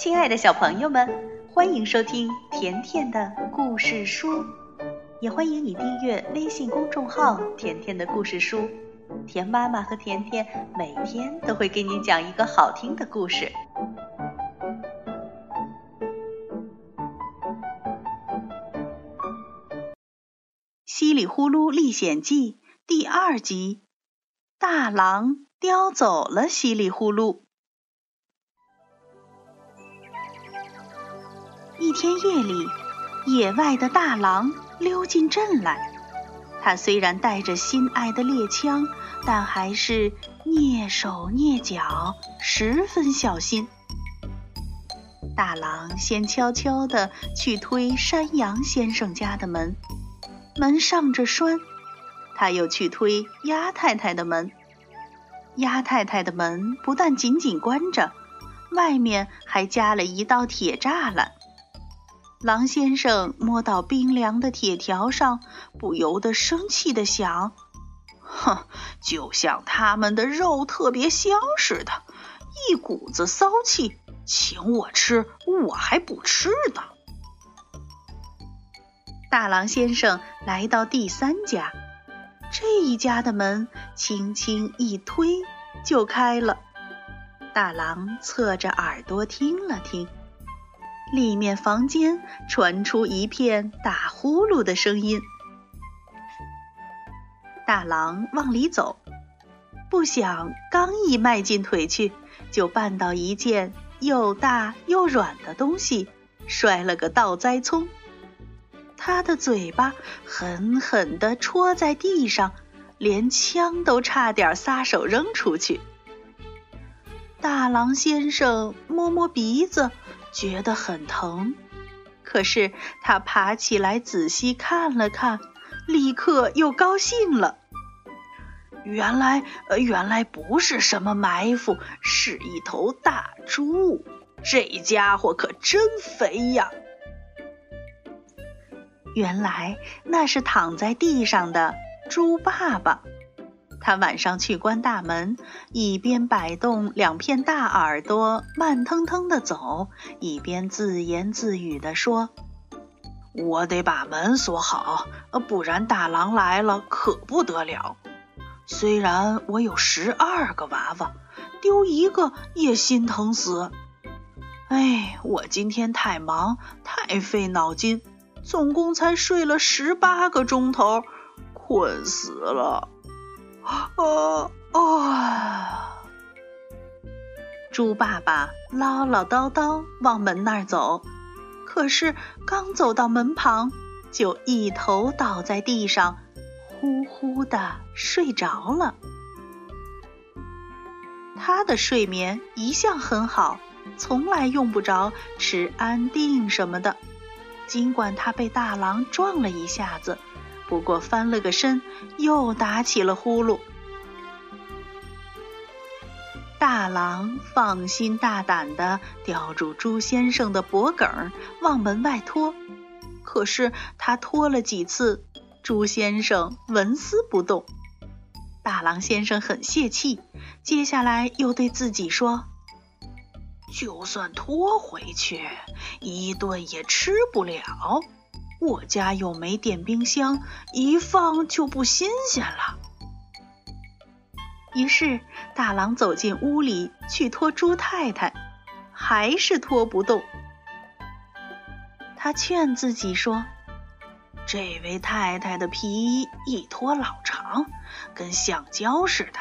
亲爱的小朋友们，欢迎收听甜甜的故事书，也欢迎你订阅微信公众号“甜甜的故事书”。甜妈妈和甜甜每天都会给你讲一个好听的故事。《稀里呼噜历险记》第二集：大狼叼走了稀里呼噜。一天夜里，野外的大狼溜进镇来。他虽然带着心爱的猎枪，但还是蹑手蹑脚，十分小心。大狼先悄悄地去推山羊先生家的门，门上着栓；他又去推鸭太太的门，鸭太太的门不但紧紧关着，外面还加了一道铁栅栏。狼先生摸到冰凉的铁条上，不由得生气地想：“哼，就像他们的肉特别香似的，一股子骚气，请我吃，我还不吃呢。”大狼先生来到第三家，这一家的门轻轻一推就开了。大狼侧着耳朵听了听。里面房间传出一片打呼噜的声音。大狼往里走，不想刚一迈进腿去，就绊到一件又大又软的东西，摔了个倒栽葱。他的嘴巴狠狠地戳在地上，连枪都差点撒手扔出去。大狼先生摸摸鼻子。觉得很疼，可是他爬起来仔细看了看，立刻又高兴了。原来，原来不是什么埋伏，是一头大猪。这家伙可真肥呀！原来那是躺在地上的猪爸爸。他晚上去关大门，一边摆动两片大耳朵，慢腾腾地走，一边自言自语地说：“我得把门锁好，不然大狼来了可不得了。虽然我有十二个娃娃，丢一个也心疼死。哎，我今天太忙，太费脑筋，总共才睡了十八个钟头，困死了。”哦哦！猪爸爸唠唠叨叨往门那儿走，可是刚走到门旁，就一头倒在地上，呼呼的睡着了。他的睡眠一向很好，从来用不着吃安定什么的。尽管他被大狼撞了一下子。不过翻了个身，又打起了呼噜。大狼放心大胆地叼住猪先生的脖梗，往门外拖。可是他拖了几次，猪先生纹丝不动。大狼先生很泄气，接下来又对自己说：“就算拖回去，一顿也吃不了。”我家又没电冰箱，一放就不新鲜了。于是大狼走进屋里去拖猪太太，还是拖不动。他劝自己说：“这位太太的皮衣一拖老长，跟橡胶似的。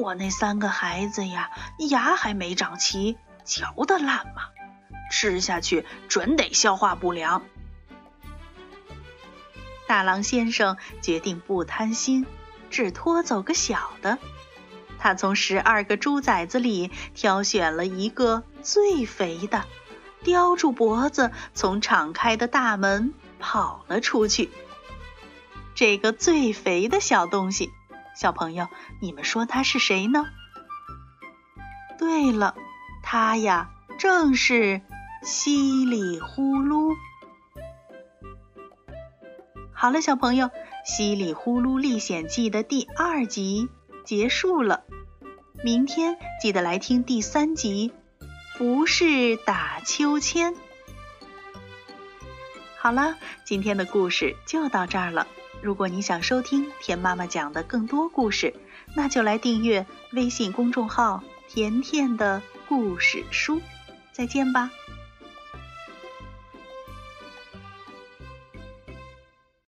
我那三个孩子呀，牙还没长齐，嚼得烂吗？吃下去准得消化不良。”大狼先生决定不贪心，只拖走个小的。他从十二个猪崽子里挑选了一个最肥的，叼住脖子从敞开的大门跑了出去。这个最肥的小东西，小朋友，你们说他是谁呢？对了，他呀，正是稀里呼噜。好了，小朋友，《稀里呼噜历险记》的第二集结束了。明天记得来听第三集，不是打秋千。好了，今天的故事就到这儿了。如果你想收听田妈妈讲的更多故事，那就来订阅微信公众号“甜甜的故事书”。再见吧。